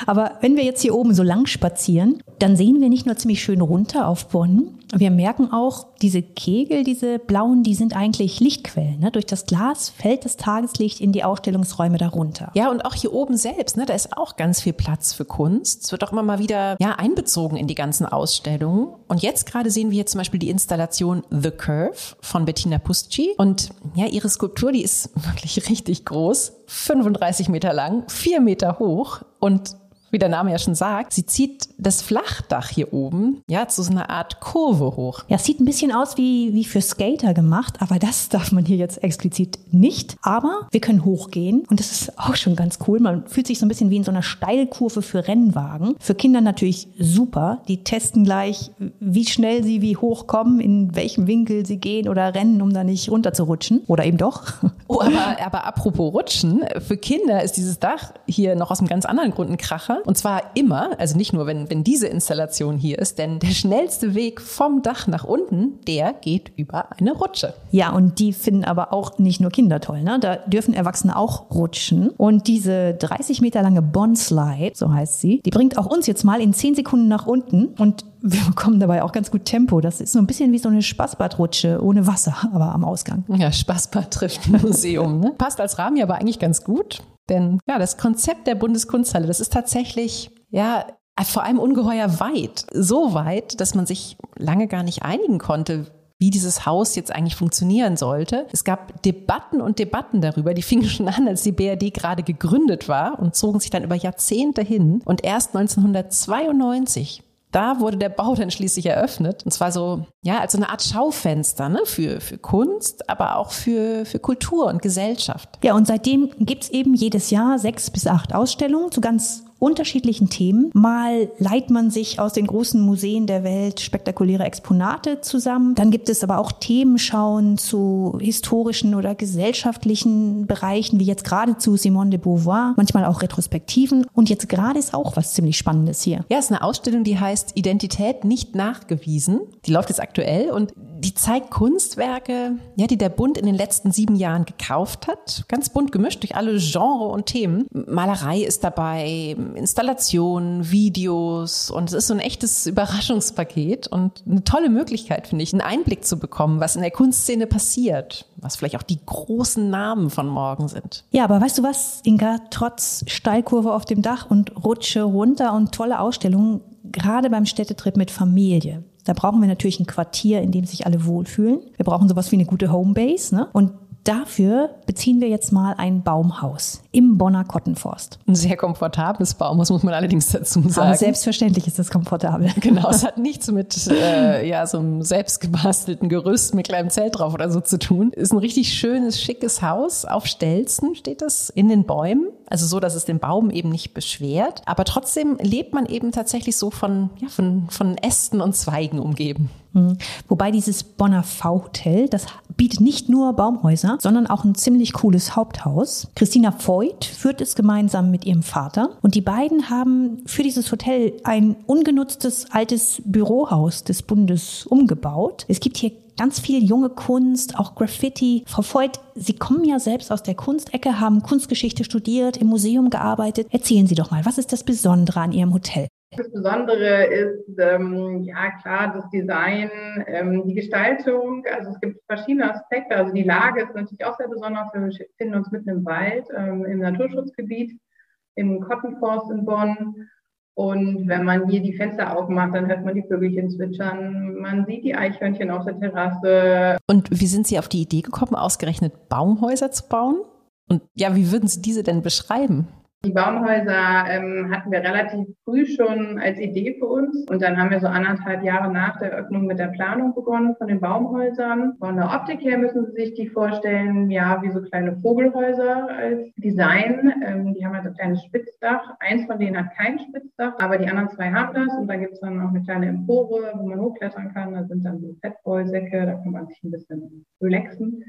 Aber wenn wir jetzt hier oben so lang spazieren, dann sehen wir nicht nur ziemlich schön runter auf Bonn, wir merken auch, diese Kegel, diese blauen, die sind eigentlich Lichtquellen. Ne? Durch das Glas fällt das Tageslicht in die Ausstellungsräume darunter. Ja, und auch hier oben selbst, ne, da ist auch ganz viel Platz für Kunst. Es wird auch immer mal wieder ja, einbezogen in die ganzen Ausstellungen. Und jetzt gerade sehen wir hier zum Beispiel die Installation The Curve von Bettina Pusci. Und ja, ihre Skulptur, die ist [LAUGHS] wirklich richtig groß. 35 Meter lang, 4 Meter hoch und wie der Name ja schon sagt, sie zieht das Flachdach hier oben ja zu so einer Art Kurve hoch. Ja, es sieht ein bisschen aus wie, wie für Skater gemacht, aber das [LAUGHS] darf man hier jetzt explizit nicht. Aber wir können hochgehen und das ist auch schon ganz cool. Man fühlt sich so ein bisschen wie in so einer Steilkurve für Rennwagen. Für Kinder natürlich super. Die testen gleich, wie schnell sie wie hoch kommen, in welchem Winkel sie gehen oder rennen, um da nicht runterzurutschen. Oder eben doch. [LAUGHS] Oh, aber, aber apropos Rutschen, für Kinder ist dieses Dach hier noch aus einem ganz anderen Grund ein Kracher. Und zwar immer, also nicht nur, wenn, wenn diese Installation hier ist, denn der schnellste Weg vom Dach nach unten, der geht über eine Rutsche. Ja, und die finden aber auch nicht nur Kinder toll. Ne? Da dürfen Erwachsene auch rutschen. Und diese 30 Meter lange Bond-Slide, so heißt sie, die bringt auch uns jetzt mal in 10 Sekunden nach unten. Und wir [LAUGHS] bekommen dabei auch ganz gut Tempo. Das ist so ein bisschen wie so eine Spaßbadrutsche ohne Wasser, aber am Ausgang. Ja, Spaßbad trifft Museum. Ne? Passt als Rahmen aber eigentlich ganz gut. Denn ja, das Konzept der Bundeskunsthalle, das ist tatsächlich, ja, vor allem ungeheuer weit. So weit, dass man sich lange gar nicht einigen konnte, wie dieses Haus jetzt eigentlich funktionieren sollte. Es gab Debatten und Debatten darüber, die fingen schon an, als die BRD gerade gegründet war und zogen sich dann über Jahrzehnte hin. Und erst 1992 da wurde der Bau dann schließlich eröffnet. Und zwar so, ja, als so eine Art Schaufenster ne? für, für Kunst, aber auch für, für Kultur und Gesellschaft. Ja, und seitdem gibt's eben jedes Jahr sechs bis acht Ausstellungen zu ganz unterschiedlichen Themen. Mal leiht man sich aus den großen Museen der Welt spektakuläre Exponate zusammen. Dann gibt es aber auch Themenschauen zu historischen oder gesellschaftlichen Bereichen, wie jetzt gerade zu Simone de Beauvoir, manchmal auch Retrospektiven. Und jetzt gerade ist auch was ziemlich Spannendes hier. Ja, es ist eine Ausstellung, die heißt Identität nicht nachgewiesen. Die läuft jetzt aktuell und die zeigt Kunstwerke, ja, die der Bund in den letzten sieben Jahren gekauft hat. Ganz bunt gemischt durch alle Genre und Themen. Malerei ist dabei, Installationen, Videos und es ist so ein echtes Überraschungspaket und eine tolle Möglichkeit, finde ich, einen Einblick zu bekommen, was in der Kunstszene passiert, was vielleicht auch die großen Namen von morgen sind. Ja, aber weißt du was, Inga, trotz Steilkurve auf dem Dach und Rutsche runter und tolle Ausstellungen, gerade beim Städtetrip mit Familie, da brauchen wir natürlich ein Quartier, in dem sich alle wohlfühlen. Wir brauchen sowas wie eine gute Homebase. Ne? Und Dafür beziehen wir jetzt mal ein Baumhaus im Bonner Kottenforst. Ein sehr komfortables Baumhaus, muss man allerdings dazu sagen. Aber selbstverständlich ist das komfortabel. [LAUGHS] Genau, es hat [LAUGHS] nichts mit äh, ja, so einem selbstgebastelten Gerüst mit kleinem Zelt drauf oder so zu tun. Ist ein richtig schönes, schickes Haus. Auf Stelzen steht es in den Bäumen. Also so, dass es den Baum eben nicht beschwert. Aber trotzdem lebt man eben tatsächlich so von, ja, von, von Ästen und Zweigen umgeben. Mhm. Wobei dieses Bonner V-Hotel, das bietet nicht nur Baumhäuser, sondern auch ein ziemlich cooles Haupthaus. Christina Voigt führt es gemeinsam mit ihrem Vater und die beiden haben für dieses Hotel ein ungenutztes altes Bürohaus des Bundes umgebaut. Es gibt hier ganz viel junge Kunst, auch Graffiti. Frau Voigt, Sie kommen ja selbst aus der Kunstecke, haben Kunstgeschichte studiert, im Museum gearbeitet. Erzählen Sie doch mal, was ist das Besondere an Ihrem Hotel? Das Besondere ist, ähm, ja klar, das Design, ähm, die Gestaltung. Also es gibt verschiedene Aspekte. Also die Lage ist natürlich auch sehr besonders. Wir befinden uns mitten im Wald, ähm, im Naturschutzgebiet, im Kottenforst in Bonn. Und wenn man hier die Fenster aufmacht, dann hört man die Vögelchen zwitschern. Man sieht die Eichhörnchen auf der Terrasse. Und wie sind Sie auf die Idee gekommen, ausgerechnet Baumhäuser zu bauen? Und ja, wie würden Sie diese denn beschreiben? Die Baumhäuser ähm, hatten wir relativ früh schon als Idee für uns. Und dann haben wir so anderthalb Jahre nach der Öffnung mit der Planung begonnen von den Baumhäusern. Von der Optik her müssen Sie sich die vorstellen, ja, wie so kleine Vogelhäuser als Design. Ähm, die haben halt ein kleines Spitzdach. Eins von denen hat kein Spitzdach, aber die anderen zwei haben das. Und da gibt es dann noch eine kleine Empore, wo man hochklettern kann. Da sind dann so Fettballsäcke, da kann man sich ein bisschen relaxen.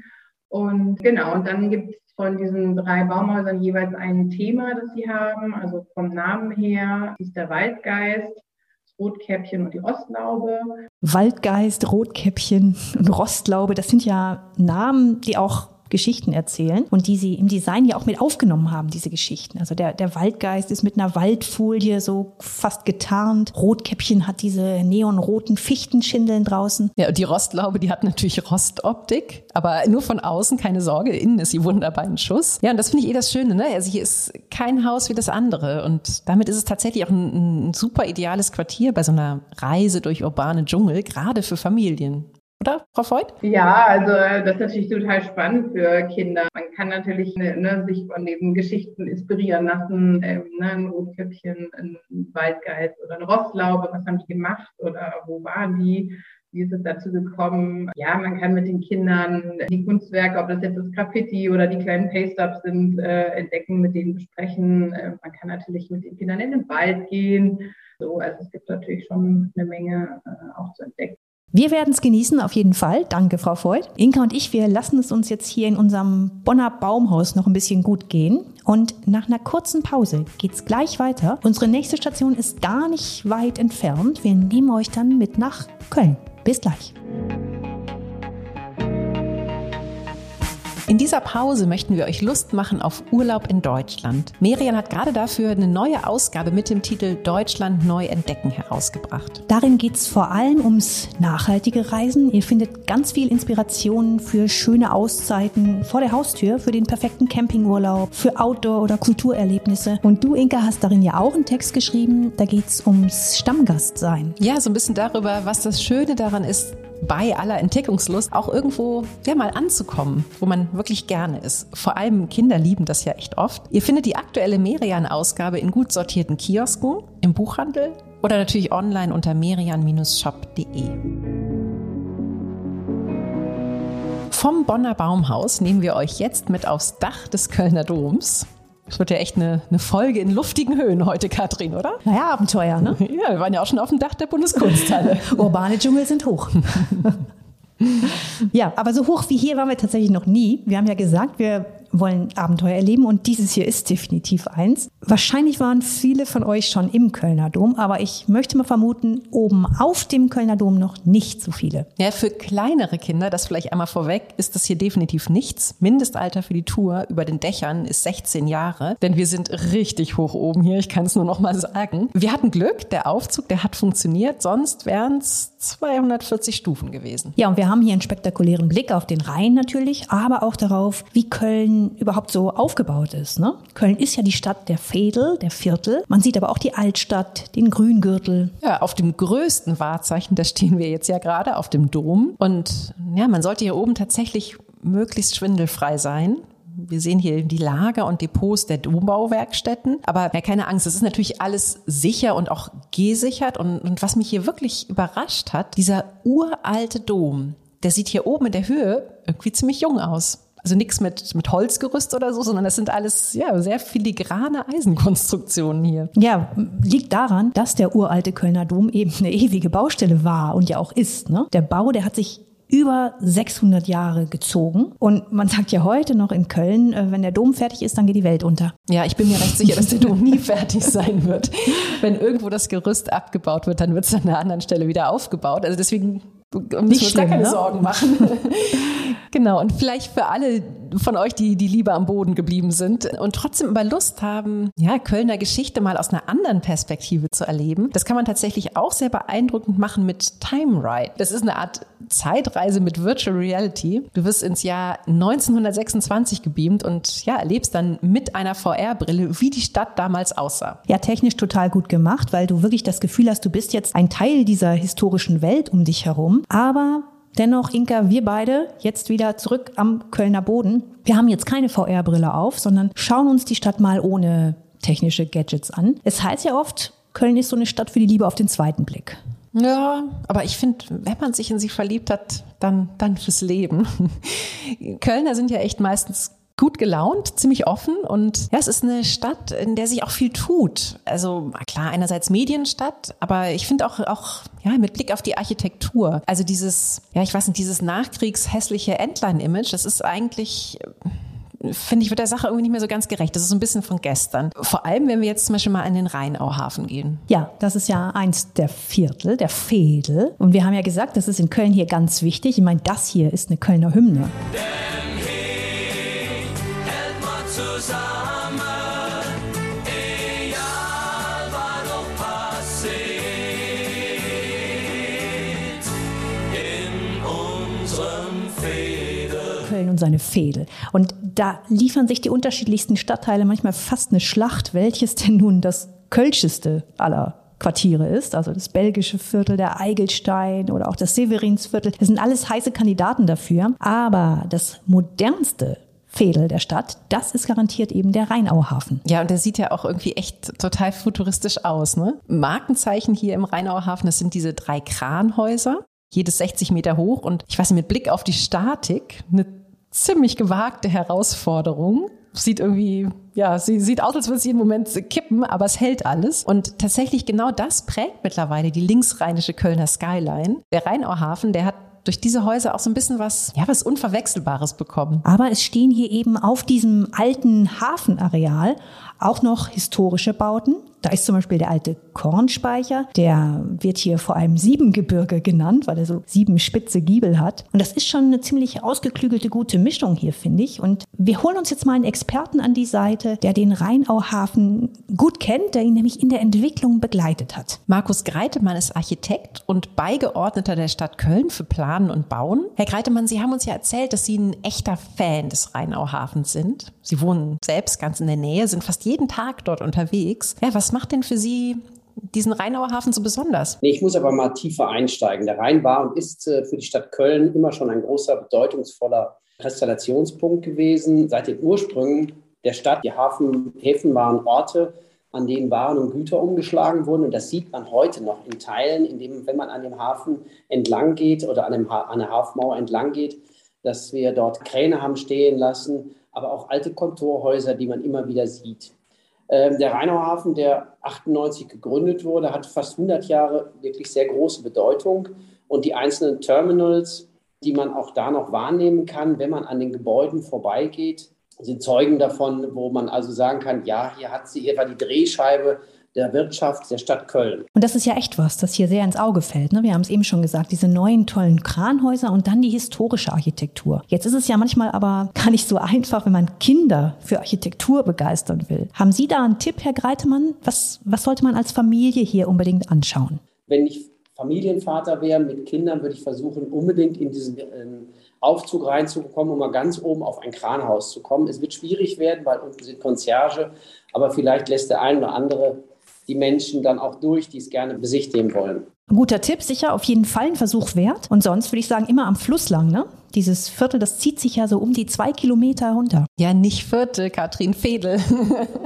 Und genau, und dann gibt es von diesen drei Baumhäusern jeweils ein Thema, das sie haben. Also vom Namen her ist der Waldgeist, das Rotkäppchen und die Rostlaube. Waldgeist, Rotkäppchen und Rostlaube, das sind ja Namen, die auch Geschichten erzählen und die sie im Design ja auch mit aufgenommen haben, diese Geschichten. Also der, der Waldgeist ist mit einer Waldfolie so fast getarnt. Rotkäppchen hat diese neonroten Fichtenschindeln draußen. Ja, und die Rostlaube, die hat natürlich Rostoptik, aber nur von außen, keine Sorge, innen ist sie wunderbar in Schuss. Ja, und das finde ich eh das Schöne, ne? Also hier ist kein Haus wie das andere und damit ist es tatsächlich auch ein, ein super ideales Quartier bei so einer Reise durch urbane Dschungel, gerade für Familien. Oder, Frau Voigt? Ja, also das ist natürlich total spannend für Kinder. Man kann natürlich ne, ne, sich von diesen Geschichten inspirieren lassen. Ähm, ne, ein Rotkäppchen, ein Waldgeist oder eine Rostlaube, was haben die gemacht oder wo waren die? Wie ist es dazu gekommen? Ja, man kann mit den Kindern die Kunstwerke, ob das jetzt das Graffiti oder die kleinen Paste-Ups sind, äh, entdecken, mit denen besprechen. Äh, man kann natürlich mit den Kindern in den Wald gehen. So, also es gibt natürlich schon eine Menge äh, auch zu entdecken. Wir werden es genießen, auf jeden Fall. Danke, Frau Voigt. Inka und ich, wir lassen es uns jetzt hier in unserem Bonner Baumhaus noch ein bisschen gut gehen. Und nach einer kurzen Pause geht es gleich weiter. Unsere nächste Station ist gar nicht weit entfernt. Wir nehmen euch dann mit nach Köln. Bis gleich. In dieser Pause möchten wir euch Lust machen auf Urlaub in Deutschland. Merian hat gerade dafür eine neue Ausgabe mit dem Titel Deutschland neu entdecken herausgebracht. Darin geht es vor allem ums nachhaltige Reisen. Ihr findet ganz viel Inspiration für schöne Auszeiten vor der Haustür, für den perfekten Campingurlaub, für Outdoor- oder Kulturerlebnisse. Und du, Inka, hast darin ja auch einen Text geschrieben. Da geht es ums Stammgastsein. Ja, so ein bisschen darüber, was das Schöne daran ist, bei aller Entdeckungslust auch irgendwo ja mal anzukommen, wo man wirklich gerne ist. Vor allem Kinder lieben das ja echt oft. Ihr findet die aktuelle Merian-Ausgabe in gut sortierten Kiosken, im Buchhandel oder natürlich online unter merian-shop.de. Vom Bonner Baumhaus nehmen wir euch jetzt mit aufs Dach des Kölner Doms. Das wird ja echt eine, eine Folge in luftigen Höhen heute, Katrin, oder? Naja, Abenteuer, ne? [LAUGHS] Ja, wir waren ja auch schon auf dem Dach der Bundeskunsthalle. [LAUGHS] Urbane Dschungel sind hoch. [LAUGHS] ja, aber so hoch wie hier waren wir tatsächlich noch nie. Wir haben ja gesagt, wir wollen Abenteuer erleben und dieses hier ist definitiv eins. Wahrscheinlich waren viele von euch schon im Kölner Dom, aber ich möchte mal vermuten, oben auf dem Kölner Dom noch nicht so viele. Ja, für kleinere Kinder, das vielleicht einmal vorweg, ist das hier definitiv nichts. Mindestalter für die Tour über den Dächern ist 16 Jahre, denn wir sind richtig hoch oben hier, ich kann es nur noch mal sagen. Wir hatten Glück, der Aufzug, der hat funktioniert, sonst wären es 240 Stufen gewesen. Ja, und wir haben hier einen spektakulären Blick auf den Rhein natürlich, aber auch darauf, wie Köln überhaupt so aufgebaut ist. Ne? Köln ist ja die Stadt der Fädel, der Viertel. Man sieht aber auch die Altstadt, den Grüngürtel. Ja, auf dem größten Wahrzeichen, da stehen wir jetzt ja gerade, auf dem Dom. Und ja, man sollte hier oben tatsächlich möglichst schwindelfrei sein. Wir sehen hier die Lager und Depots der Dombauwerkstätten. Aber ja, keine Angst, es ist natürlich alles sicher und auch gesichert. Und, und was mich hier wirklich überrascht hat, dieser uralte Dom, der sieht hier oben in der Höhe irgendwie ziemlich jung aus. Also nichts mit, mit Holzgerüst oder so, sondern das sind alles ja, sehr filigrane Eisenkonstruktionen hier. Ja, liegt daran, dass der uralte Kölner Dom eben eine ewige Baustelle war und ja auch ist. Ne? Der Bau, der hat sich über 600 Jahre gezogen. Und man sagt ja heute noch in Köln, äh, wenn der Dom fertig ist, dann geht die Welt unter. Ja, ich bin mir recht sicher, dass der Dom nie [LAUGHS] fertig sein wird. Wenn irgendwo das Gerüst abgebaut wird, dann wird es an einer anderen Stelle wieder aufgebaut. Also deswegen um nicht schlimm, keine ne? Sorgen machen. [LAUGHS] genau. Und vielleicht für alle von euch, die, die lieber am Boden geblieben sind und trotzdem aber Lust haben, ja, Kölner Geschichte mal aus einer anderen Perspektive zu erleben. Das kann man tatsächlich auch sehr beeindruckend machen mit Time Ride. Das ist eine Art Zeitreise mit Virtual Reality. Du wirst ins Jahr 1926 gebeamt und ja, erlebst dann mit einer VR-Brille, wie die Stadt damals aussah. Ja, technisch total gut gemacht, weil du wirklich das Gefühl hast, du bist jetzt ein Teil dieser historischen Welt um dich herum. Aber Dennoch, Inka, wir beide jetzt wieder zurück am Kölner Boden. Wir haben jetzt keine VR-Brille auf, sondern schauen uns die Stadt mal ohne technische Gadgets an. Es heißt ja oft, Köln ist so eine Stadt für die Liebe auf den zweiten Blick. Ja, aber ich finde, wenn man sich in sie verliebt hat, dann, dann fürs Leben. [LAUGHS] Kölner sind ja echt meistens gut gelaunt, ziemlich offen und ja, es ist eine Stadt, in der sich auch viel tut. Also klar, einerseits Medienstadt, aber ich finde auch, auch ja, mit Blick auf die Architektur. Also dieses, ja, ich weiß nicht, dieses nachkriegshässliche Entlein-Image, das ist eigentlich finde ich, wird der Sache irgendwie nicht mehr so ganz gerecht. Das ist so ein bisschen von gestern. Vor allem, wenn wir jetzt zum Beispiel mal an den Rheinauhafen gehen. Ja, das ist ja eins der Viertel, der Fädel. Und wir haben ja gesagt, das ist in Köln hier ganz wichtig. Ich meine, das hier ist eine Kölner Hymne. Köln und seine Fädel. Und da liefern sich die unterschiedlichsten Stadtteile manchmal fast eine Schlacht, welches denn nun das kölscheste aller Quartiere ist, also das belgische Viertel, der Eigelstein oder auch das Severinsviertel. Das sind alles heiße Kandidaten dafür. Aber das modernste Fädel der Stadt, das ist garantiert eben der Rheinauhafen. Ja, und der sieht ja auch irgendwie echt total futuristisch aus. Ne? Markenzeichen hier im Rheinauhafen, das sind diese drei Kranhäuser, jedes 60 Meter hoch und ich weiß nicht, mit Blick auf die Statik, eine ziemlich gewagte Herausforderung. Sieht irgendwie, ja, sie sieht aus, als würde es jeden Moment kippen, aber es hält alles. Und tatsächlich genau das prägt mittlerweile die linksrheinische Kölner Skyline. Der Rheinauhafen, der hat durch diese Häuser auch so ein bisschen was, ja, was Unverwechselbares bekommen. Aber es stehen hier eben auf diesem alten Hafenareal auch noch historische Bauten. Da ist zum Beispiel der alte Kornspeicher, der wird hier vor allem Siebengebirge genannt, weil er so sieben spitze Giebel hat. Und das ist schon eine ziemlich ausgeklügelte, gute Mischung hier, finde ich. Und wir holen uns jetzt mal einen Experten an die Seite, der den Rheinauhafen gut kennt, der ihn nämlich in der Entwicklung begleitet hat. Markus Greitemann ist Architekt und Beigeordneter der Stadt Köln für Planen und Bauen. Herr Greitemann, Sie haben uns ja erzählt, dass Sie ein echter Fan des Rheinauhafens sind. Sie wohnen selbst ganz in der Nähe, sind fast jeden Tag dort unterwegs. Ja, was macht denn für Sie diesen Rheinauer Hafen so besonders? Nee, ich muss aber mal tiefer einsteigen. Der Rhein war und ist äh, für die Stadt Köln immer schon ein großer, bedeutungsvoller Prästationspunkt gewesen. Seit den Ursprüngen der Stadt, die Hafen, Häfen waren Orte, an denen Waren und Güter umgeschlagen wurden. Und das sieht man heute noch in Teilen, indem, wenn man an dem Hafen entlang geht oder an, dem an der Hafenmauer entlang geht, dass wir dort Kräne haben stehen lassen, aber auch alte Kontorhäuser, die man immer wieder sieht. Ähm, der Rheinauer Hafen, der 98 gegründet wurde, hat fast 100 Jahre wirklich sehr große Bedeutung. Und die einzelnen Terminals, die man auch da noch wahrnehmen kann, wenn man an den Gebäuden vorbeigeht, sind Zeugen davon, wo man also sagen kann, ja, hier hat sie, hier war die Drehscheibe der Wirtschaft der Stadt Köln. Und das ist ja echt was, das hier sehr ins Auge fällt. Ne? Wir haben es eben schon gesagt, diese neuen tollen Kranhäuser und dann die historische Architektur. Jetzt ist es ja manchmal aber gar nicht so einfach, wenn man Kinder für Architektur begeistern will. Haben Sie da einen Tipp, Herr Greitemann? Was, was sollte man als Familie hier unbedingt anschauen? Wenn ich Familienvater wäre mit Kindern, würde ich versuchen, unbedingt in diesen ähm, Aufzug reinzukommen, um mal ganz oben auf ein Kranhaus zu kommen. Es wird schwierig werden, weil unten sind Concierge, aber vielleicht lässt der ein oder andere die Menschen dann auch durch, die es gerne besichtigen wollen. Ein guter Tipp, sicher auf jeden Fall ein Versuch wert. Und sonst würde ich sagen, immer am Fluss lang, ne? Dieses Viertel, das zieht sich ja so um die zwei Kilometer runter. Ja, nicht Viertel, Katrin, Fedel.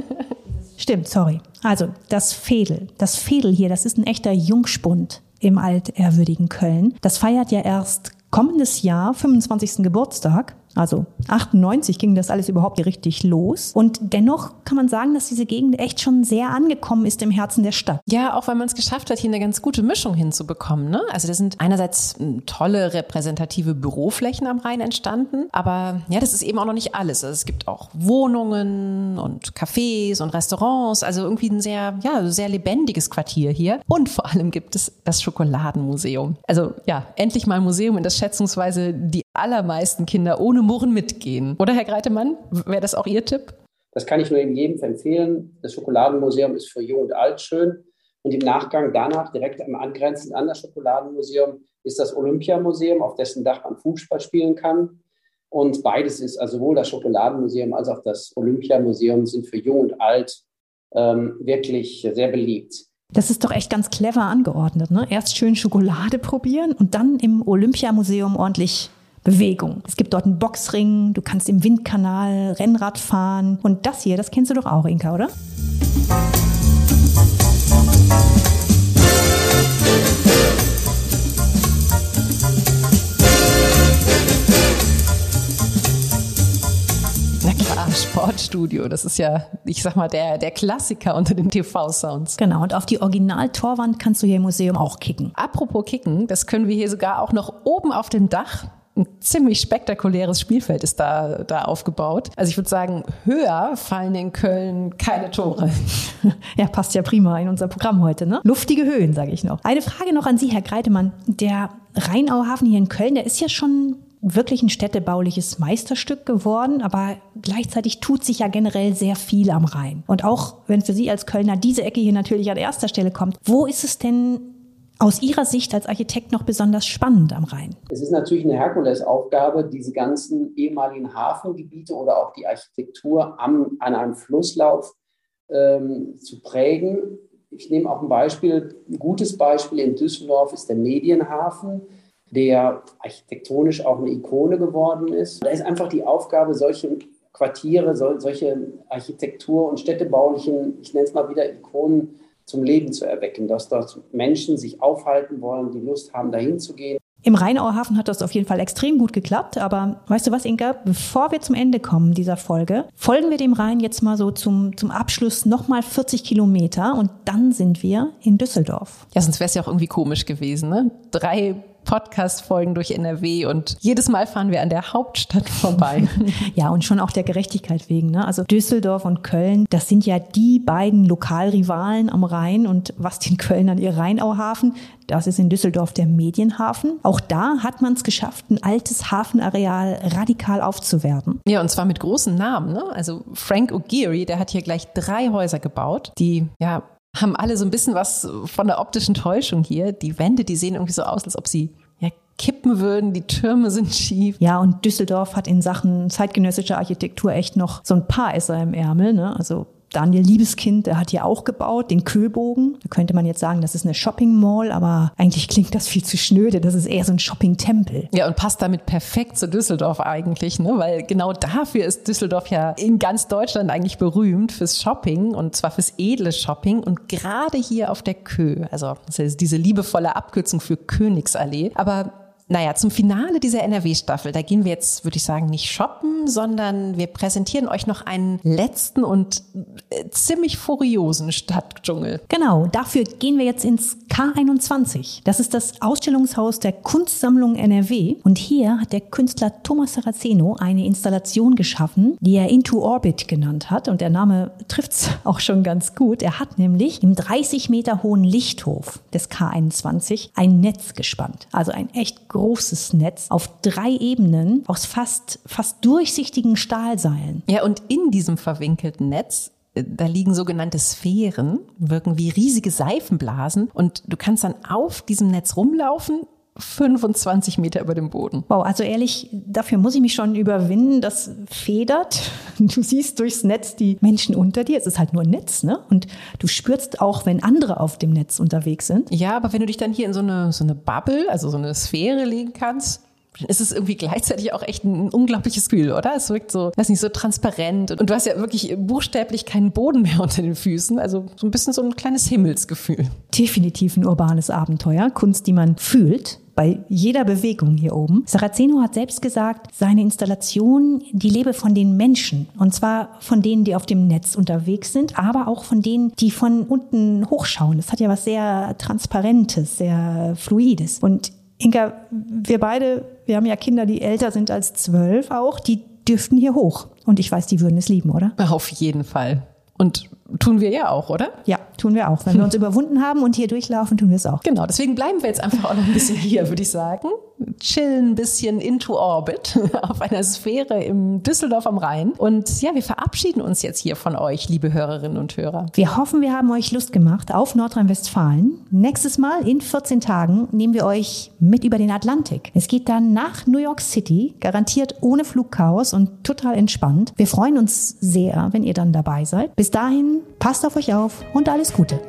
[LAUGHS] Stimmt, sorry. Also das Fedel. Das Fedel hier, das ist ein echter Jungspund im altehrwürdigen Köln. Das feiert ja erst kommendes Jahr 25. Geburtstag. Also 98 ging das alles überhaupt richtig los. Und dennoch kann man sagen, dass diese Gegend echt schon sehr angekommen ist im Herzen der Stadt. Ja, auch weil man es geschafft hat, hier eine ganz gute Mischung hinzubekommen. Ne? Also da sind einerseits tolle repräsentative Büroflächen am Rhein entstanden, aber ja, das ist eben auch noch nicht alles. Also es gibt auch Wohnungen und Cafés und Restaurants, also irgendwie ein sehr, ja, sehr lebendiges Quartier hier. Und vor allem gibt es das Schokoladenmuseum. Also ja, endlich mal ein Museum, in das schätzungsweise die allermeisten Kinder ohne Murren mitgehen. Oder Herr Greitemann, wäre das auch Ihr Tipp? Das kann ich nur jedem empfehlen. Das Schokoladenmuseum ist für Jung und Alt schön. Und im Nachgang danach, direkt am angrenzend an das Schokoladenmuseum, ist das Olympiamuseum, auf dessen Dach man Fußball spielen kann. Und beides ist, also sowohl das Schokoladenmuseum als auch das Olympiamuseum, sind für Jung und Alt ähm, wirklich sehr beliebt. Das ist doch echt ganz clever angeordnet. Ne? Erst schön Schokolade probieren und dann im Olympiamuseum ordentlich Bewegung. Es gibt dort einen Boxring, du kannst im Windkanal Rennrad fahren. Und das hier, das kennst du doch auch, Inka, oder? Na klar, Sportstudio. Das ist ja, ich sag mal, der, der Klassiker unter den TV-Sounds. Genau, und auf die Original-Torwand kannst du hier im Museum auch kicken. Apropos kicken, das können wir hier sogar auch noch oben auf dem Dach ein ziemlich spektakuläres Spielfeld ist da, da aufgebaut. Also ich würde sagen, höher fallen in Köln keine Tore. [LAUGHS] Ja, passt ja prima in unser Programm heute, ne? Luftige Höhen, sage ich noch. Eine Frage noch an Sie, Herr Greitemann. Der Rheinauhafen hier in Köln, der ist ja schon wirklich ein städtebauliches Meisterstück geworden, aber gleichzeitig tut sich ja generell sehr viel am Rhein. Und auch wenn für Sie als Kölner diese Ecke hier natürlich an erster Stelle kommt, wo ist es denn aus Ihrer Sicht als Architekt noch besonders spannend am Rhein? Es ist natürlich eine Herkulesaufgabe, diese ganzen ehemaligen Hafengebiete oder auch die Architektur am, an einem Flusslauf ähm, zu prägen. Ich nehme auch ein Beispiel, ein gutes Beispiel in Düsseldorf ist der Medienhafen, der architektonisch auch eine Ikone geworden ist. Da ist einfach die Aufgabe, solche Quartiere, solche Architektur- und städtebaulichen, ich nenne es mal wieder Ikonen, zum Leben zu erwecken, dass dort Menschen sich aufhalten wollen, die Lust haben, dahin zu gehen. Im Rheinauer Hafen hat das auf jeden Fall extrem gut geklappt. Aber weißt du was, Inka? Bevor wir zum Ende kommen dieser Folge, folgen wir dem Rhein jetzt mal so zum, zum Abschluss nochmal 40 Kilometer und dann sind wir in Düsseldorf. Ja, sonst wäre es ja auch irgendwie komisch gewesen, ne? Drei Podcast-Folgen durch NRW und jedes Mal fahren wir an der Hauptstadt vorbei. [LAUGHS] ja, und schon auch der Gerechtigkeit wegen. Ne? Also Düsseldorf und Köln, das sind ja die beiden Lokalrivalen am Rhein und was den Kölnern ihr Rheinauhafen, das ist in Düsseldorf der Medienhafen. Auch da hat man es geschafft, ein altes Hafenareal radikal aufzuwerten. Ja, und zwar mit großen Namen. Ne? Also Frank O'Geary, der hat hier gleich drei Häuser gebaut, die ja haben alle so ein bisschen was von der optischen Täuschung hier. Die Wände, die sehen irgendwie so aus, als ob sie ja, kippen würden. Die Türme sind schief. Ja, und Düsseldorf hat in Sachen zeitgenössischer Architektur echt noch so ein paar Esser im Ärmel. Ne? Also Daniel Liebeskind, der hat hier auch gebaut, den Köbogen. Da könnte man jetzt sagen, das ist eine Shopping Mall, aber eigentlich klingt das viel zu schnöde. Das ist eher so ein Shopping Tempel. Ja, und passt damit perfekt zu Düsseldorf eigentlich, ne? weil genau dafür ist Düsseldorf ja in ganz Deutschland eigentlich berühmt fürs Shopping und zwar fürs edle Shopping und gerade hier auf der Kö, also das ist diese liebevolle Abkürzung für Königsallee. Aber naja, zum Finale dieser NRW-Staffel, da gehen wir jetzt, würde ich sagen, nicht shoppen, sondern wir präsentieren euch noch einen letzten und äh, ziemlich furiosen Stadtdschungel. Genau, dafür gehen wir jetzt ins K21. Das ist das Ausstellungshaus der Kunstsammlung NRW. Und hier hat der Künstler Thomas Saraceno eine Installation geschaffen, die er Into Orbit genannt hat. Und der Name trifft's [LAUGHS] auch schon ganz gut. Er hat nämlich im 30 Meter hohen Lichthof des K21 ein Netz gespannt. Also ein echt großes Netz auf drei Ebenen aus fast, fast durchsichtigen Stahlseilen. Ja, und in diesem verwinkelten Netz äh, da liegen sogenannte Sphären, wirken wie riesige Seifenblasen und du kannst dann auf diesem Netz rumlaufen 25 Meter über dem Boden. Wow, also ehrlich, dafür muss ich mich schon überwinden. Das federt. Du siehst durchs Netz die Menschen unter dir. Es ist halt nur ein Netz, ne? Und du spürst auch, wenn andere auf dem Netz unterwegs sind. Ja, aber wenn du dich dann hier in so eine, so eine Bubble, also so eine Sphäre legen kannst, dann ist es irgendwie gleichzeitig auch echt ein unglaubliches Gefühl, oder? Es wirkt so, weiß nicht, so transparent und du hast ja wirklich buchstäblich keinen Boden mehr [LAUGHS] unter den Füßen, also so ein bisschen so ein kleines Himmelsgefühl. Definitiv ein urbanes Abenteuer, Kunst, die man fühlt bei jeder Bewegung hier oben. Saraceno hat selbst gesagt, seine Installation, die lebe von den Menschen. Und zwar von denen, die auf dem Netz unterwegs sind, aber auch von denen, die von unten hochschauen. Das hat ja was sehr Transparentes, sehr Fluides. Und Inka, wir beide, wir haben ja Kinder, die älter sind als zwölf auch, die dürften hier hoch. Und ich weiß, die würden es lieben, oder? Auf jeden Fall. Und tun wir ja auch, oder? Ja, tun wir auch. Wenn wir uns [LAUGHS] überwunden haben und hier durchlaufen, tun wir es auch. Genau, deswegen bleiben wir jetzt einfach auch noch ein bisschen [LAUGHS] hier, würde ich sagen chillen ein bisschen into orbit [LAUGHS] auf einer Sphäre im Düsseldorf am Rhein. Und ja, wir verabschieden uns jetzt hier von euch, liebe Hörerinnen und Hörer. Wir hoffen, wir haben euch Lust gemacht auf Nordrhein-Westfalen. Nächstes Mal in 14 Tagen nehmen wir euch mit über den Atlantik. Es geht dann nach New York City, garantiert ohne Flugchaos und total entspannt. Wir freuen uns sehr, wenn ihr dann dabei seid. Bis dahin, passt auf euch auf und alles Gute.